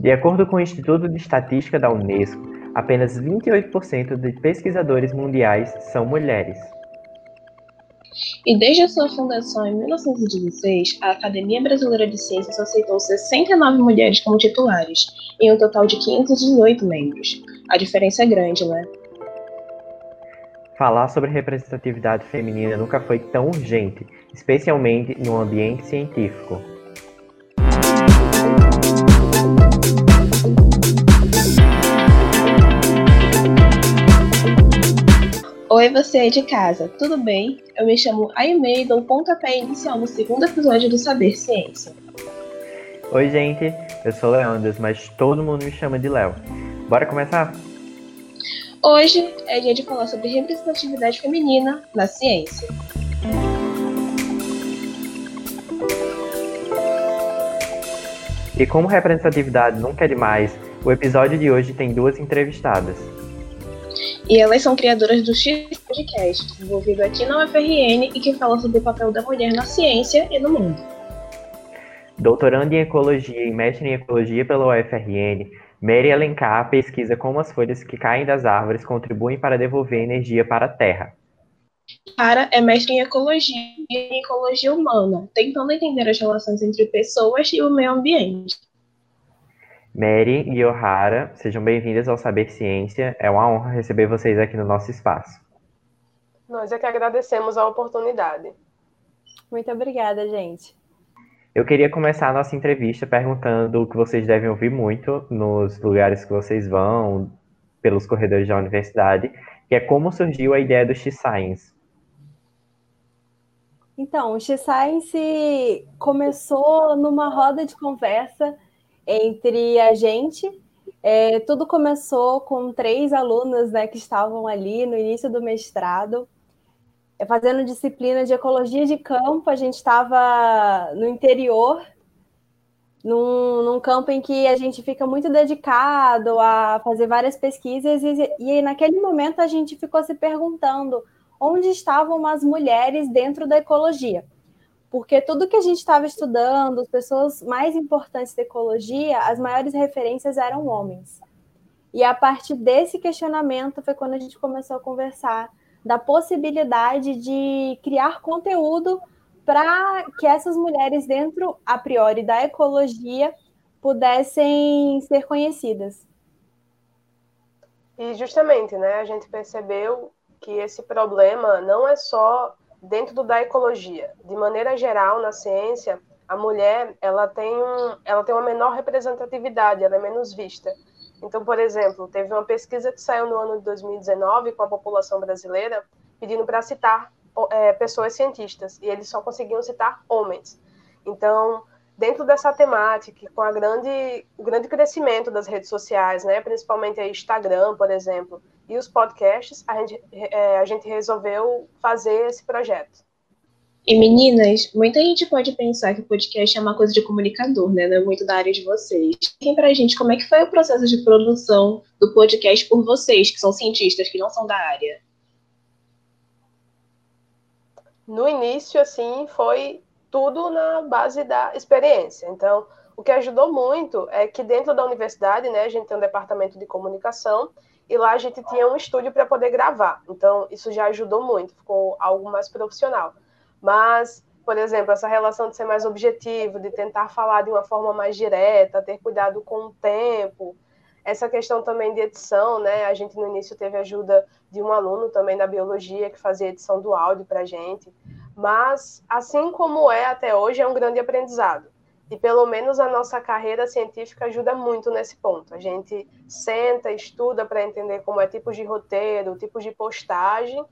De acordo com o Instituto de Estatística da Unesco, apenas 28% de pesquisadores mundiais são mulheres. E desde a sua fundação em 1916, a Academia Brasileira de Ciências aceitou 69 mulheres como titulares, em um total de 518 membros. A diferença é grande, né? Falar sobre representatividade feminina nunca foi tão urgente, especialmente no ambiente científico. Oi, você é de casa, tudo bem? Eu me chamo Aimee e dou pontapé inicial no segundo episódio do Saber Ciência. Oi, gente, eu sou Leandras, mas todo mundo me chama de Léo. Bora começar? Hoje é dia de falar sobre representatividade feminina na ciência. E como representatividade nunca é demais, o episódio de hoje tem duas entrevistadas. E elas são criadoras do X Podcast, desenvolvido aqui na UFRN e que fala sobre o papel da mulher na ciência e no mundo. Doutorando em Ecologia e mestre em Ecologia pela UFRN, Mary Alencar pesquisa como as folhas que caem das árvores contribuem para devolver energia para a Terra. Cara é mestre em Ecologia e em Ecologia Humana, tentando entender as relações entre pessoas e o meio ambiente. Mary e O'Hara, sejam bem-vindas ao Saber Ciência. É uma honra receber vocês aqui no nosso espaço. Nós é que agradecemos a oportunidade. Muito obrigada, gente. Eu queria começar a nossa entrevista perguntando o que vocês devem ouvir muito nos lugares que vocês vão, pelos corredores da universidade, que é como surgiu a ideia do X-Science. Então, o X-Science começou numa roda de conversa entre a gente. É, tudo começou com três alunas né, que estavam ali no início do mestrado, é, fazendo disciplina de ecologia de campo. A gente estava no interior, num, num, campo em que a gente fica muito dedicado a fazer várias pesquisas, e, e naquele momento a gente ficou se perguntando onde estavam as mulheres dentro da ecologia porque tudo que a gente estava estudando, as pessoas mais importantes da ecologia, as maiores referências eram homens. E a partir desse questionamento foi quando a gente começou a conversar da possibilidade de criar conteúdo para que essas mulheres dentro, a priori, da ecologia pudessem ser conhecidas. E justamente, né, a gente percebeu que esse problema não é só dentro da ecologia. De maneira geral, na ciência, a mulher ela tem, um, ela tem uma menor representatividade, ela é menos vista. Então, por exemplo, teve uma pesquisa que saiu no ano de 2019 com a população brasileira pedindo para citar é, pessoas cientistas, e eles só conseguiam citar homens. Então, dentro dessa temática, com a grande, o grande crescimento das redes sociais, né, principalmente a Instagram, por exemplo, e os podcasts, a gente, é, a gente resolveu fazer esse projeto. E meninas, muita gente pode pensar que o podcast é uma coisa de comunicador, né? Não é muito da área de vocês. Quem pra gente como é que foi o processo de produção do podcast por vocês, que são cientistas, que não são da área? No início, assim, foi tudo na base da experiência. Então, o que ajudou muito é que dentro da universidade, né, a gente tem um departamento de comunicação e lá a gente tinha um estúdio para poder gravar. Então, isso já ajudou muito, ficou algo mais profissional. Mas, por exemplo, essa relação de ser mais objetivo, de tentar falar de uma forma mais direta, ter cuidado com o tempo, essa questão também de edição, né? A gente no início teve ajuda de um aluno também da biologia que fazia edição do áudio para gente. Mas, assim como é até hoje, é um grande aprendizado. E pelo menos a nossa carreira científica ajuda muito nesse ponto. A gente senta, estuda para entender como é tipos de roteiro, tipos de postagem.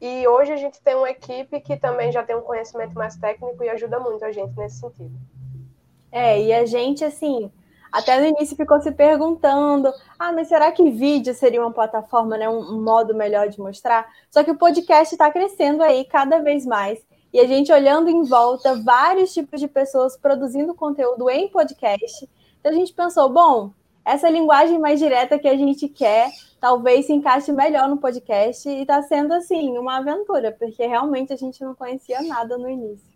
E hoje a gente tem uma equipe que também já tem um conhecimento mais técnico e ajuda muito a gente nesse sentido. É, e a gente, assim, até no início ficou se perguntando: ah, mas será que vídeo seria uma plataforma, né, um modo melhor de mostrar? Só que o podcast está crescendo aí cada vez mais. E a gente olhando em volta vários tipos de pessoas produzindo conteúdo em podcast. Então a gente pensou, bom, essa linguagem mais direta que a gente quer talvez se encaixe melhor no podcast e está sendo assim uma aventura, porque realmente a gente não conhecia nada no início.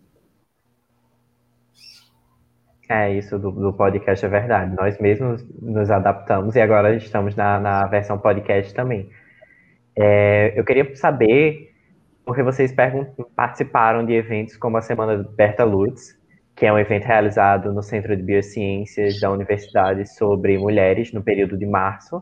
É, isso do, do, podcast é verdade. Nós mesmos nos adaptamos e agora estamos na, na versão podcast também. É, eu queria saber, porque vocês participaram de eventos como a Semana Berta Lutz, que é um evento realizado no Centro de Biociências da Universidade sobre mulheres no período de março,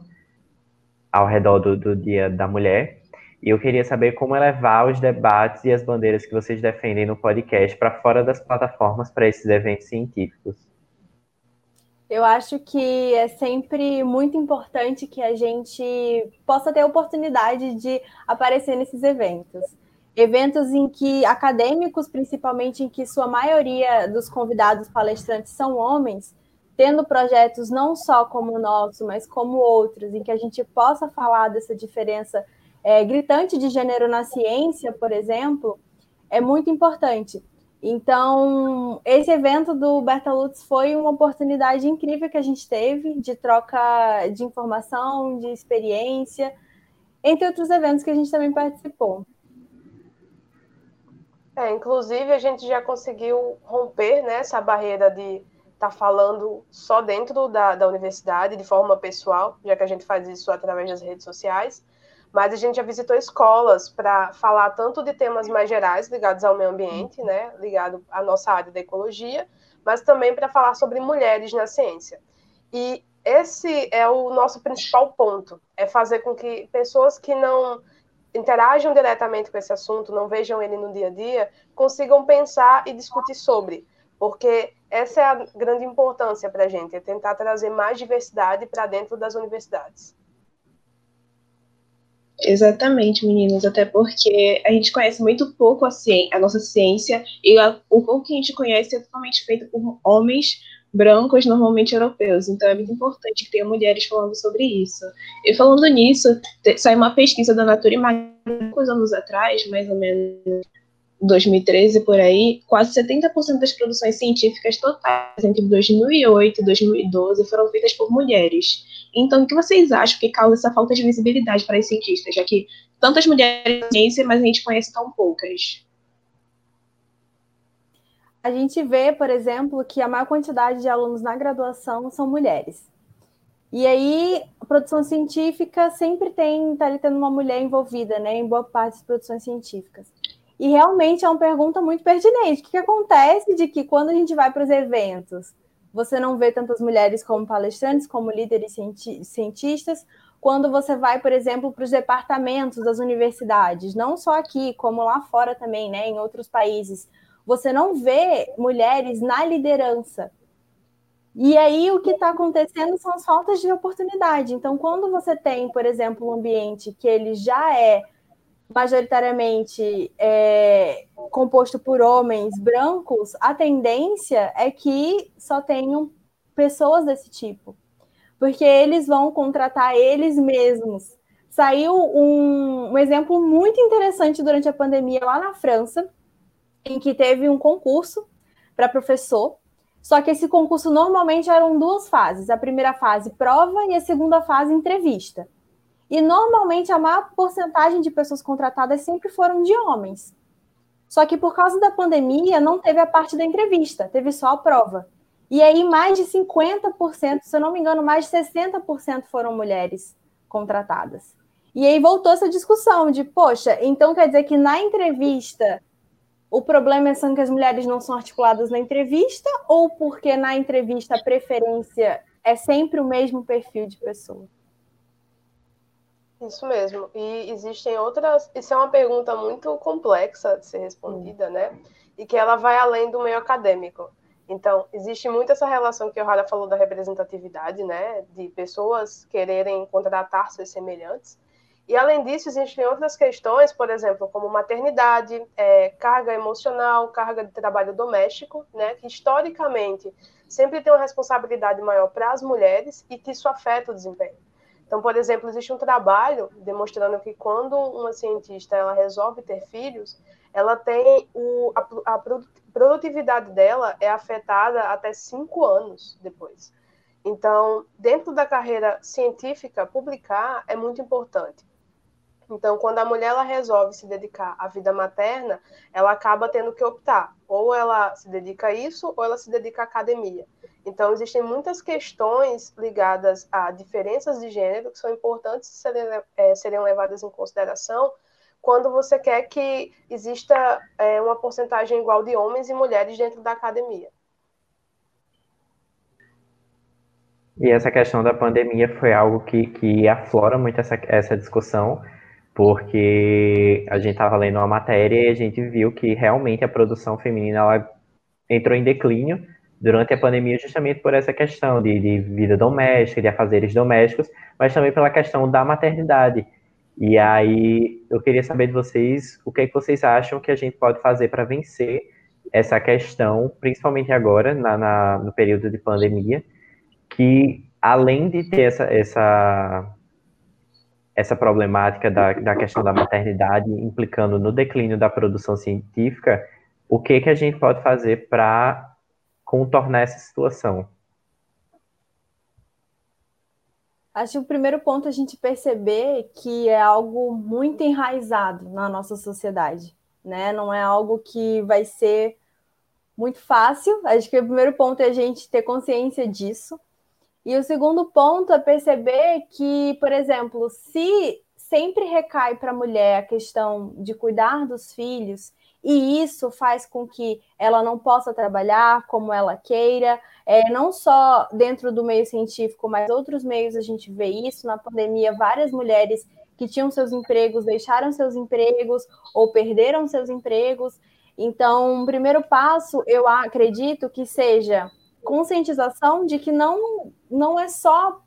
ao redor do, do Dia da Mulher. E eu queria saber como levar os debates e as bandeiras que vocês defendem no podcast para fora das plataformas para esses eventos científicos. Eu acho que é sempre muito importante que a gente possa ter a oportunidade de aparecer nesses eventos. Eventos em que acadêmicos, principalmente em que sua maioria dos convidados palestrantes são homens, tendo projetos não só como o nosso, mas como outros, em que a gente possa falar dessa diferença é, gritante de gênero na ciência, por exemplo, é muito importante. Então, esse evento do Berta Lutz foi uma oportunidade incrível que a gente teve de troca de informação, de experiência, entre outros eventos que a gente também participou. É, inclusive, a gente já conseguiu romper né, essa barreira de estar tá falando só dentro da, da universidade, de forma pessoal, já que a gente faz isso através das redes sociais mas a gente já visitou escolas para falar tanto de temas mais gerais ligados ao meio ambiente, né, ligado à nossa área da ecologia, mas também para falar sobre mulheres na ciência. E esse é o nosso principal ponto, é fazer com que pessoas que não interajam diretamente com esse assunto, não vejam ele no dia a dia, consigam pensar e discutir sobre, porque essa é a grande importância para a gente, é tentar trazer mais diversidade para dentro das universidades. Exatamente, meninas, até porque a gente conhece muito pouco a, ciência, a nossa ciência e a, o pouco que a gente conhece é totalmente feito por homens brancos, normalmente europeus. Então é muito importante que tenha mulheres falando sobre isso. E falando nisso, saiu uma pesquisa da Natura e poucos anos atrás, mais ou menos 2013 por aí, quase 70% das produções científicas totais entre 2008 e 2012 foram feitas por mulheres. Então, o que vocês acham que causa essa falta de visibilidade para os cientistas, já que tantas mulheres na ciência, mas a gente conhece tão poucas? A gente vê, por exemplo, que a maior quantidade de alunos na graduação são mulheres. E aí, a produção científica sempre tem, tá ali tendo uma mulher envolvida, né, em boa parte das produções científicas. E realmente é uma pergunta muito pertinente. O que, que acontece de que quando a gente vai para os eventos, você não vê tantas mulheres como palestrantes, como líderes cientistas, quando você vai, por exemplo, para os departamentos das universidades, não só aqui, como lá fora também, né, em outros países, você não vê mulheres na liderança. E aí o que está acontecendo são as faltas de oportunidade. Então, quando você tem, por exemplo, um ambiente que ele já é majoritariamente é, composto por homens brancos, a tendência é que só tenham pessoas desse tipo, porque eles vão contratar eles mesmos. Saiu um, um exemplo muito interessante durante a pandemia lá na França, em que teve um concurso para professor, só que esse concurso normalmente eram duas fases: a primeira fase prova e a segunda fase entrevista. E normalmente a maior porcentagem de pessoas contratadas sempre foram de homens. Só que por causa da pandemia não teve a parte da entrevista, teve só a prova. E aí mais de 50%, se eu não me engano, mais de 60% foram mulheres contratadas. E aí voltou essa discussão de, poxa, então quer dizer que na entrevista o problema é são que as mulheres não são articuladas na entrevista ou porque na entrevista a preferência é sempre o mesmo perfil de pessoa? Isso mesmo. E existem outras. Isso é uma pergunta muito complexa de ser respondida, né? E que ela vai além do meio acadêmico. Então, existe muito essa relação que o Rara falou da representatividade, né? De pessoas quererem contratar seus semelhantes. E, além disso, existem outras questões, por exemplo, como maternidade, é, carga emocional, carga de trabalho doméstico, né? Que historicamente sempre tem uma responsabilidade maior para as mulheres e que isso afeta o desempenho. Então, por exemplo, existe um trabalho demonstrando que quando uma cientista ela resolve ter filhos, ela tem o, a, a produtividade dela é afetada até cinco anos depois. Então, dentro da carreira científica, publicar é muito importante. Então, quando a mulher ela resolve se dedicar à vida materna, ela acaba tendo que optar. Ou ela se dedica a isso, ou ela se dedica à academia. Então, existem muitas questões ligadas a diferenças de gênero que são importantes serem, é, serem levadas em consideração quando você quer que exista é, uma porcentagem igual de homens e mulheres dentro da academia. E essa questão da pandemia foi algo que, que aflora muito essa, essa discussão, porque a gente estava lendo uma matéria e a gente viu que realmente a produção feminina ela entrou em declínio durante a pandemia justamente por essa questão de, de vida doméstica, de afazeres domésticos, mas também pela questão da maternidade. E aí eu queria saber de vocês o que, é que vocês acham que a gente pode fazer para vencer essa questão, principalmente agora, na, na, no período de pandemia, que além de ter essa, essa essa problemática da, da questão da maternidade implicando no declínio da produção científica, o que, que a gente pode fazer para contornar essa situação? Acho que o primeiro ponto é a gente perceber que é algo muito enraizado na nossa sociedade, né? Não é algo que vai ser muito fácil. Acho que o primeiro ponto é a gente ter consciência disso. E o segundo ponto é perceber que, por exemplo, se sempre recai para a mulher a questão de cuidar dos filhos, e isso faz com que ela não possa trabalhar como ela queira, é, não só dentro do meio científico, mas outros meios a gente vê isso. Na pandemia, várias mulheres que tinham seus empregos deixaram seus empregos ou perderam seus empregos. Então, o primeiro passo, eu acredito que seja conscientização de que não, não é só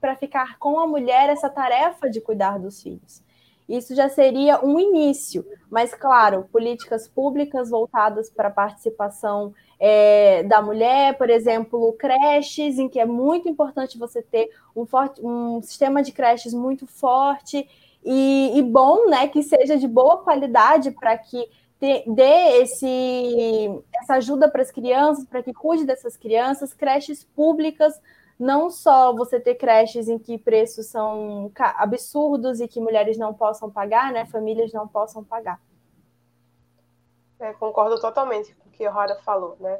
para ficar com a mulher essa tarefa de cuidar dos filhos. Isso já seria um início, mas, claro, políticas públicas voltadas para a participação é, da mulher, por exemplo, creches, em que é muito importante você ter um, forte, um sistema de creches muito forte e, e bom, né, que seja de boa qualidade para que dê esse, essa ajuda para as crianças, para que cuide dessas crianças, creches públicas, não só você ter creches em que preços são absurdos e que mulheres não possam pagar, né, famílias não possam pagar. É, concordo totalmente com o que a Rara falou, né?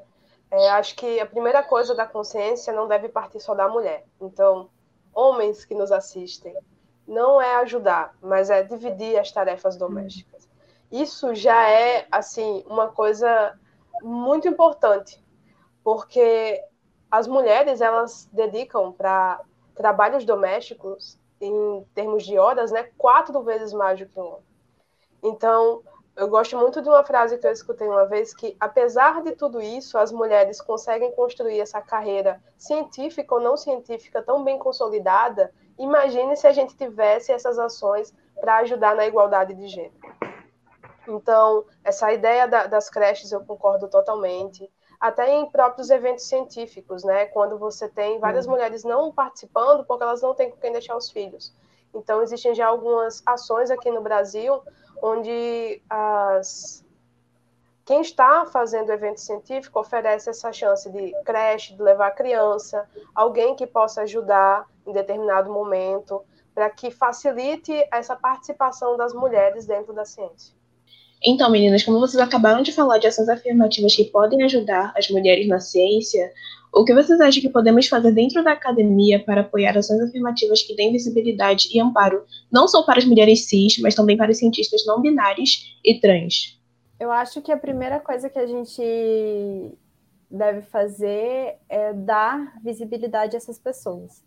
É, acho que a primeira coisa da consciência não deve partir só da mulher. Então, homens que nos assistem, não é ajudar, mas é dividir as tarefas domésticas isso já é assim uma coisa muito importante, porque as mulheres elas dedicam para trabalhos domésticos em termos de horas, né, quatro vezes mais do que um homem. Então, eu gosto muito de uma frase que eu escutei uma vez que, apesar de tudo isso, as mulheres conseguem construir essa carreira científica ou não científica tão bem consolidada. Imagine se a gente tivesse essas ações para ajudar na igualdade de gênero. Então, essa ideia da, das creches eu concordo totalmente. Até em próprios eventos científicos, né? Quando você tem várias uhum. mulheres não participando porque elas não têm com quem deixar os filhos. Então, existem já algumas ações aqui no Brasil onde as quem está fazendo evento científico oferece essa chance de creche, de levar a criança, alguém que possa ajudar em determinado momento, para que facilite essa participação das mulheres dentro da ciência. Então, meninas, como vocês acabaram de falar de ações afirmativas que podem ajudar as mulheres na ciência, o que vocês acham que podemos fazer dentro da academia para apoiar ações afirmativas que deem visibilidade e amparo não só para as mulheres cis, mas também para os cientistas não binários e trans? Eu acho que a primeira coisa que a gente deve fazer é dar visibilidade a essas pessoas.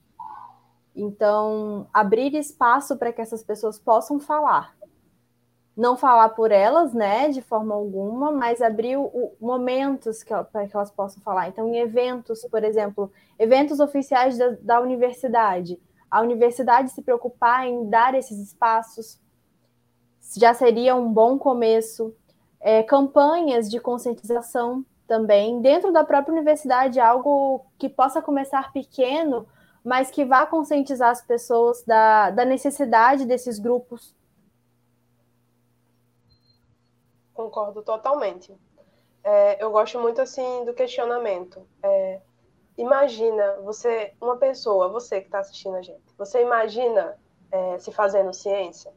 Então, abrir espaço para que essas pessoas possam falar não falar por elas, né, de forma alguma, mas abrir o, momentos para que elas possam falar. Então, em eventos, por exemplo, eventos oficiais da, da universidade, a universidade se preocupar em dar esses espaços já seria um bom começo. É, campanhas de conscientização também, dentro da própria universidade, algo que possa começar pequeno, mas que vá conscientizar as pessoas da, da necessidade desses grupos concordo totalmente. É, eu gosto muito assim do questionamento. É, imagina você, uma pessoa, você que está assistindo a gente, você imagina é, se fazendo ciência?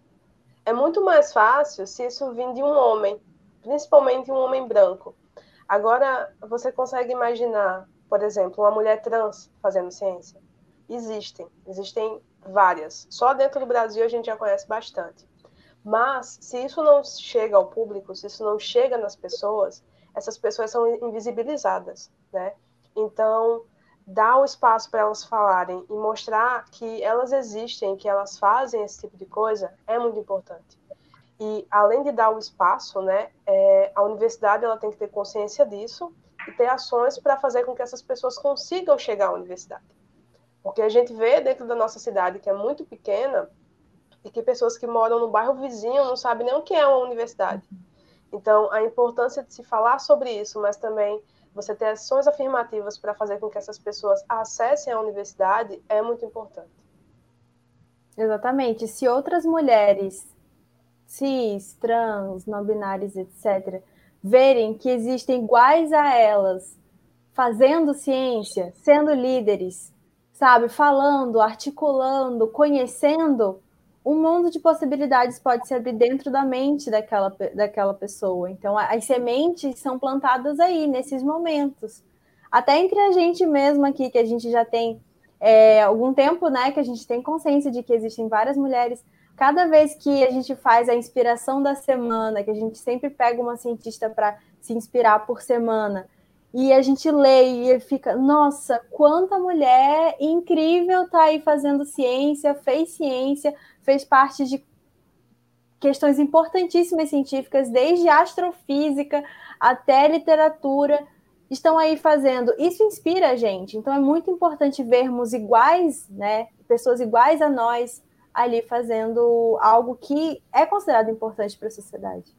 É muito mais fácil se isso vir de um homem, principalmente um homem branco. Agora, você consegue imaginar, por exemplo, uma mulher trans fazendo ciência? Existem, existem várias. Só dentro do Brasil a gente já conhece bastante. Mas, se isso não chega ao público, se isso não chega nas pessoas, essas pessoas são invisibilizadas, né? Então, dar o espaço para elas falarem e mostrar que elas existem, que elas fazem esse tipo de coisa, é muito importante. E além de dar o espaço, né, é, a universidade ela tem que ter consciência disso e ter ações para fazer com que essas pessoas consigam chegar à universidade. Porque a gente vê dentro da nossa cidade, que é muito pequena, e que pessoas que moram no bairro vizinho não sabem nem o que é uma universidade. Então, a importância de se falar sobre isso, mas também você ter ações afirmativas para fazer com que essas pessoas acessem a universidade é muito importante. Exatamente. Se outras mulheres cis, trans, não binárias, etc., verem que existem iguais a elas, fazendo ciência, sendo líderes, sabe, falando, articulando, conhecendo, um mundo de possibilidades pode se abrir dentro da mente daquela, daquela pessoa. Então, as sementes são plantadas aí, nesses momentos. Até entre a gente mesmo aqui, que a gente já tem é, algum tempo, né, que a gente tem consciência de que existem várias mulheres. Cada vez que a gente faz a inspiração da semana, que a gente sempre pega uma cientista para se inspirar por semana, e a gente lê e fica, nossa, quanta mulher incrível tá aí fazendo ciência, fez ciência, fez parte de questões importantíssimas científicas, desde astrofísica até literatura, estão aí fazendo. Isso inspira a gente. Então é muito importante vermos iguais, né, pessoas iguais a nós ali fazendo algo que é considerado importante para a sociedade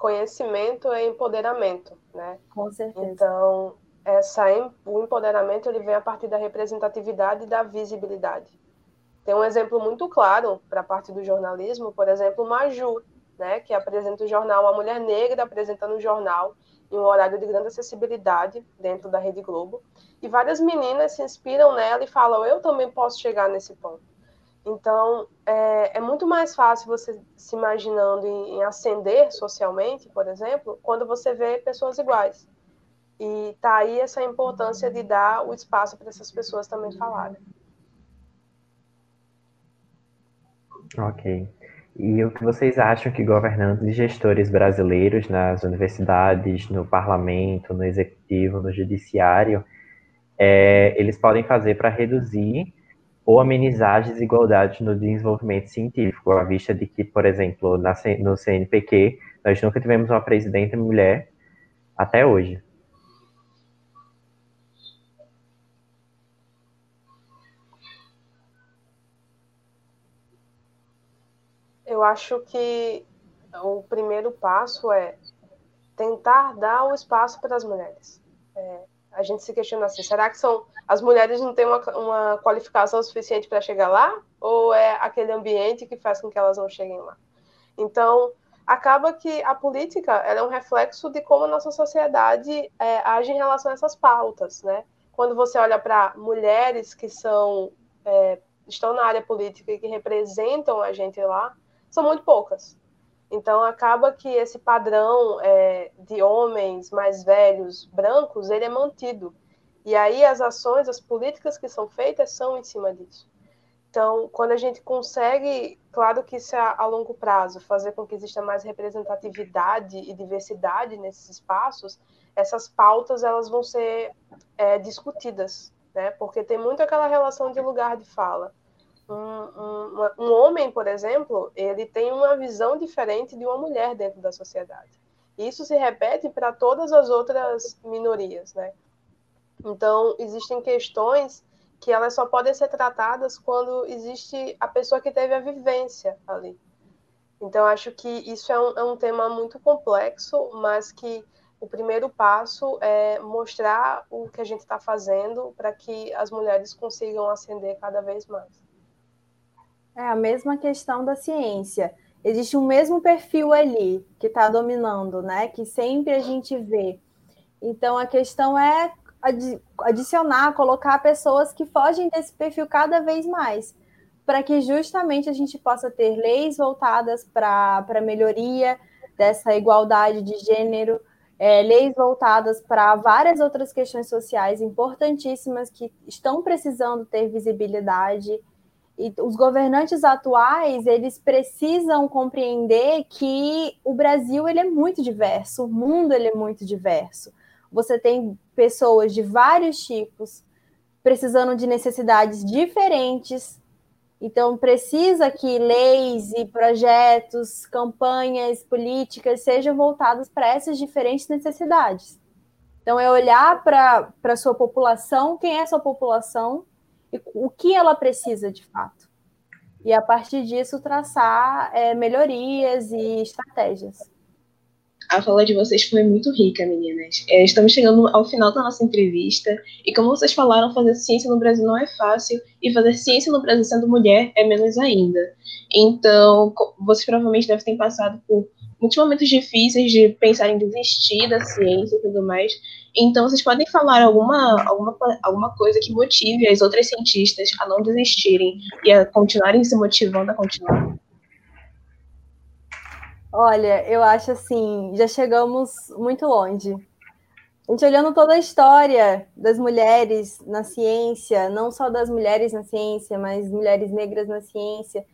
conhecimento é empoderamento, né? Com certeza. Então, essa, o empoderamento ele vem a partir da representatividade e da visibilidade. Tem um exemplo muito claro para a parte do jornalismo, por exemplo, Maju, né, que apresenta o jornal, uma mulher negra apresentando o jornal em um horário de grande acessibilidade dentro da Rede Globo. E várias meninas se inspiram nela e falam: eu também posso chegar nesse ponto. Então, é, é, muito mais fácil você se imaginando em, em, ascender socialmente, por exemplo, quando você vê pessoas iguais. E tá aí essa importância de dar o espaço para essas pessoas também falarem. Ok. E o que vocês acham que governantes e gestores brasileiros nas universidades, no parlamento, no executivo, no judiciário, é, eles podem fazer para reduzir ou amenizar as desigualdades no desenvolvimento científico, à vista de que, por exemplo, na, no CNPq, nós nunca tivemos uma presidenta mulher até hoje. Eu acho que o primeiro passo é tentar dar o espaço para as mulheres. É, a gente se questiona assim, será que são as mulheres não têm uma, uma qualificação suficiente para chegar lá? Ou é aquele ambiente que faz com que elas não cheguem lá? Então, acaba que a política é um reflexo de como a nossa sociedade é, age em relação a essas pautas, né? Quando você olha para mulheres que são é, estão na área política e que representam a gente lá, são muito poucas. Então acaba que esse padrão é, de homens mais velhos, brancos, ele é mantido. E aí as ações, as políticas que são feitas são em cima disso. Então, quando a gente consegue, claro que isso é a longo prazo, fazer com que exista mais representatividade e diversidade nesses espaços, essas pautas elas vão ser é, discutidas, né? Porque tem muito aquela relação de lugar de fala um, um, homem, por exemplo, ele tem uma visão diferente de uma mulher dentro da sociedade. Isso se repete para todas as outras minorias, né? Então, existem questões que elas só podem ser tratadas quando existe a pessoa que teve a vivência ali. Então, acho que isso é um, é um tema muito complexo, mas que o primeiro passo é mostrar o que a gente está fazendo para que as mulheres consigam ascender cada vez mais. É a mesma questão da ciência. Existe um mesmo perfil ali que está dominando, né? Que sempre a gente vê. Então a questão é adicionar, colocar pessoas que fogem desse perfil cada vez mais, para que justamente a gente possa ter leis voltadas para a melhoria dessa igualdade de gênero, é, leis voltadas para várias outras questões sociais importantíssimas que estão precisando ter visibilidade. E os governantes atuais, eles precisam compreender que o Brasil ele é muito diverso, o mundo ele é muito diverso. Você tem pessoas de vários tipos, precisando de necessidades diferentes, então, precisa que leis e projetos, campanhas, políticas sejam voltadas para essas diferentes necessidades. Então, é olhar para a sua população, quem é a sua população o que ela precisa de fato. E, a partir disso, traçar é, melhorias e estratégias. A fala de vocês foi muito rica, meninas. É, estamos chegando ao final da nossa entrevista. E como vocês falaram, fazer ciência no Brasil não é fácil. E fazer ciência no Brasil sendo mulher é menos ainda. Então, vocês provavelmente devem ter passado por muitos momentos difíceis de pensar em desistir da ciência e tudo mais. Então, vocês podem falar alguma, alguma, alguma coisa que motive as outras cientistas a não desistirem e a continuarem se motivando a continuar? Olha, eu acho assim, já chegamos muito longe. A gente olhando toda a história das mulheres na ciência, não só das mulheres na ciência, mas mulheres negras na ciência,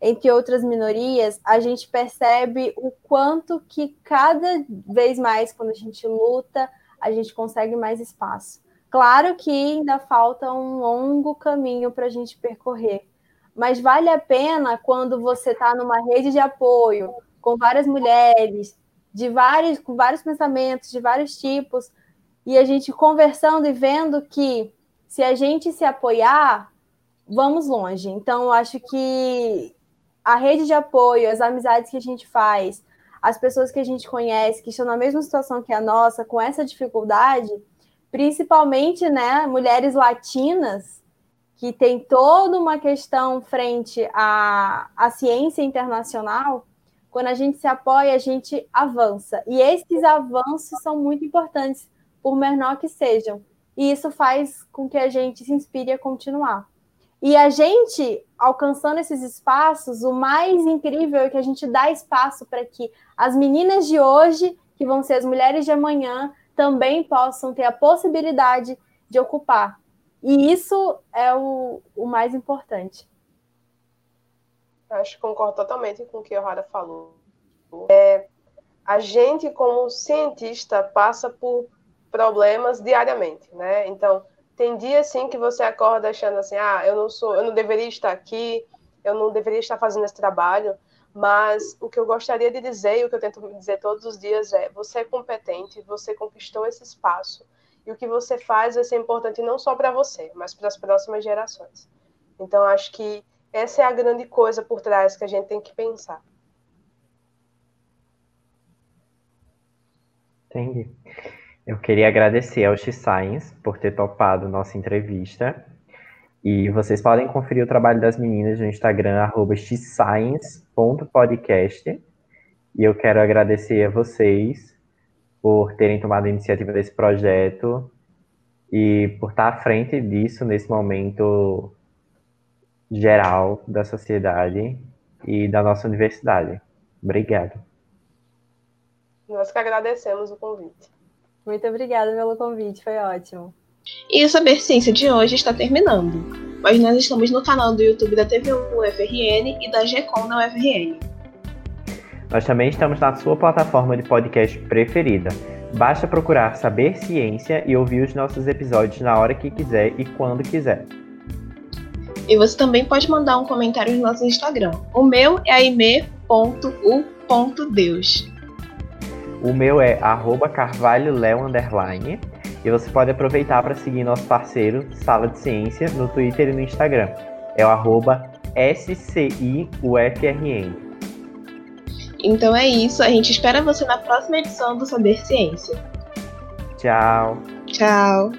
entre outras minorias, a gente percebe o quanto que cada vez mais, quando a gente luta, a gente consegue mais espaço. Claro que ainda falta um longo caminho para a gente percorrer, mas vale a pena quando você está numa rede de apoio, com várias mulheres, de vários, com vários pensamentos, de vários tipos, e a gente conversando e vendo que se a gente se apoiar, vamos longe. Então, eu acho que a rede de apoio, as amizades que a gente faz, as pessoas que a gente conhece, que estão na mesma situação que a nossa, com essa dificuldade, principalmente, né, mulheres latinas, que tem toda uma questão frente à, à ciência internacional, quando a gente se apoia, a gente avança. E esses avanços são muito importantes, por menor que sejam. E isso faz com que a gente se inspire a continuar. E a gente, alcançando esses espaços, o mais incrível é que a gente dá espaço para que as meninas de hoje, que vão ser as mulheres de amanhã, também possam ter a possibilidade de ocupar. E isso é o, o mais importante. Acho que concordo totalmente com o que a Rara falou. É, a gente, como cientista, passa por problemas diariamente, né? Então, tem dias sim que você acorda achando assim, ah, eu não sou, eu não deveria estar aqui, eu não deveria estar fazendo esse trabalho, mas o que eu gostaria de dizer e o que eu tento dizer todos os dias é: você é competente, você conquistou esse espaço e o que você faz vai ser importante não só para você, mas para as próximas gerações. Então, acho que essa é a grande coisa por trás que a gente tem que pensar. Entendi. Eu queria agradecer ao X-Science por ter topado nossa entrevista. E vocês podem conferir o trabalho das meninas no Instagram, arroba xscience.podcast. E eu quero agradecer a vocês por terem tomado a iniciativa desse projeto e por estar à frente disso nesse momento geral da sociedade e da nossa universidade. Obrigado. Nós que agradecemos o convite. Muito obrigada pelo convite, foi ótimo. E o Saber Ciência de hoje está terminando, mas nós estamos no canal do YouTube da TV1 UFRN e da GECOM da UFRN. Nós também estamos na sua plataforma de podcast preferida. Basta procurar Saber Ciência e ouvir os nossos episódios na hora que quiser e quando quiser. E você também pode mandar um comentário no nosso Instagram. O meu é aime.u.deus. O meu é carvalholeo underline. E você pode aproveitar para seguir nosso parceiro Sala de Ciência no Twitter e no Instagram. É o arroba SCIUFRN. Então é isso, a gente espera você na próxima edição do Saber Ciência. Tchau. Tchau.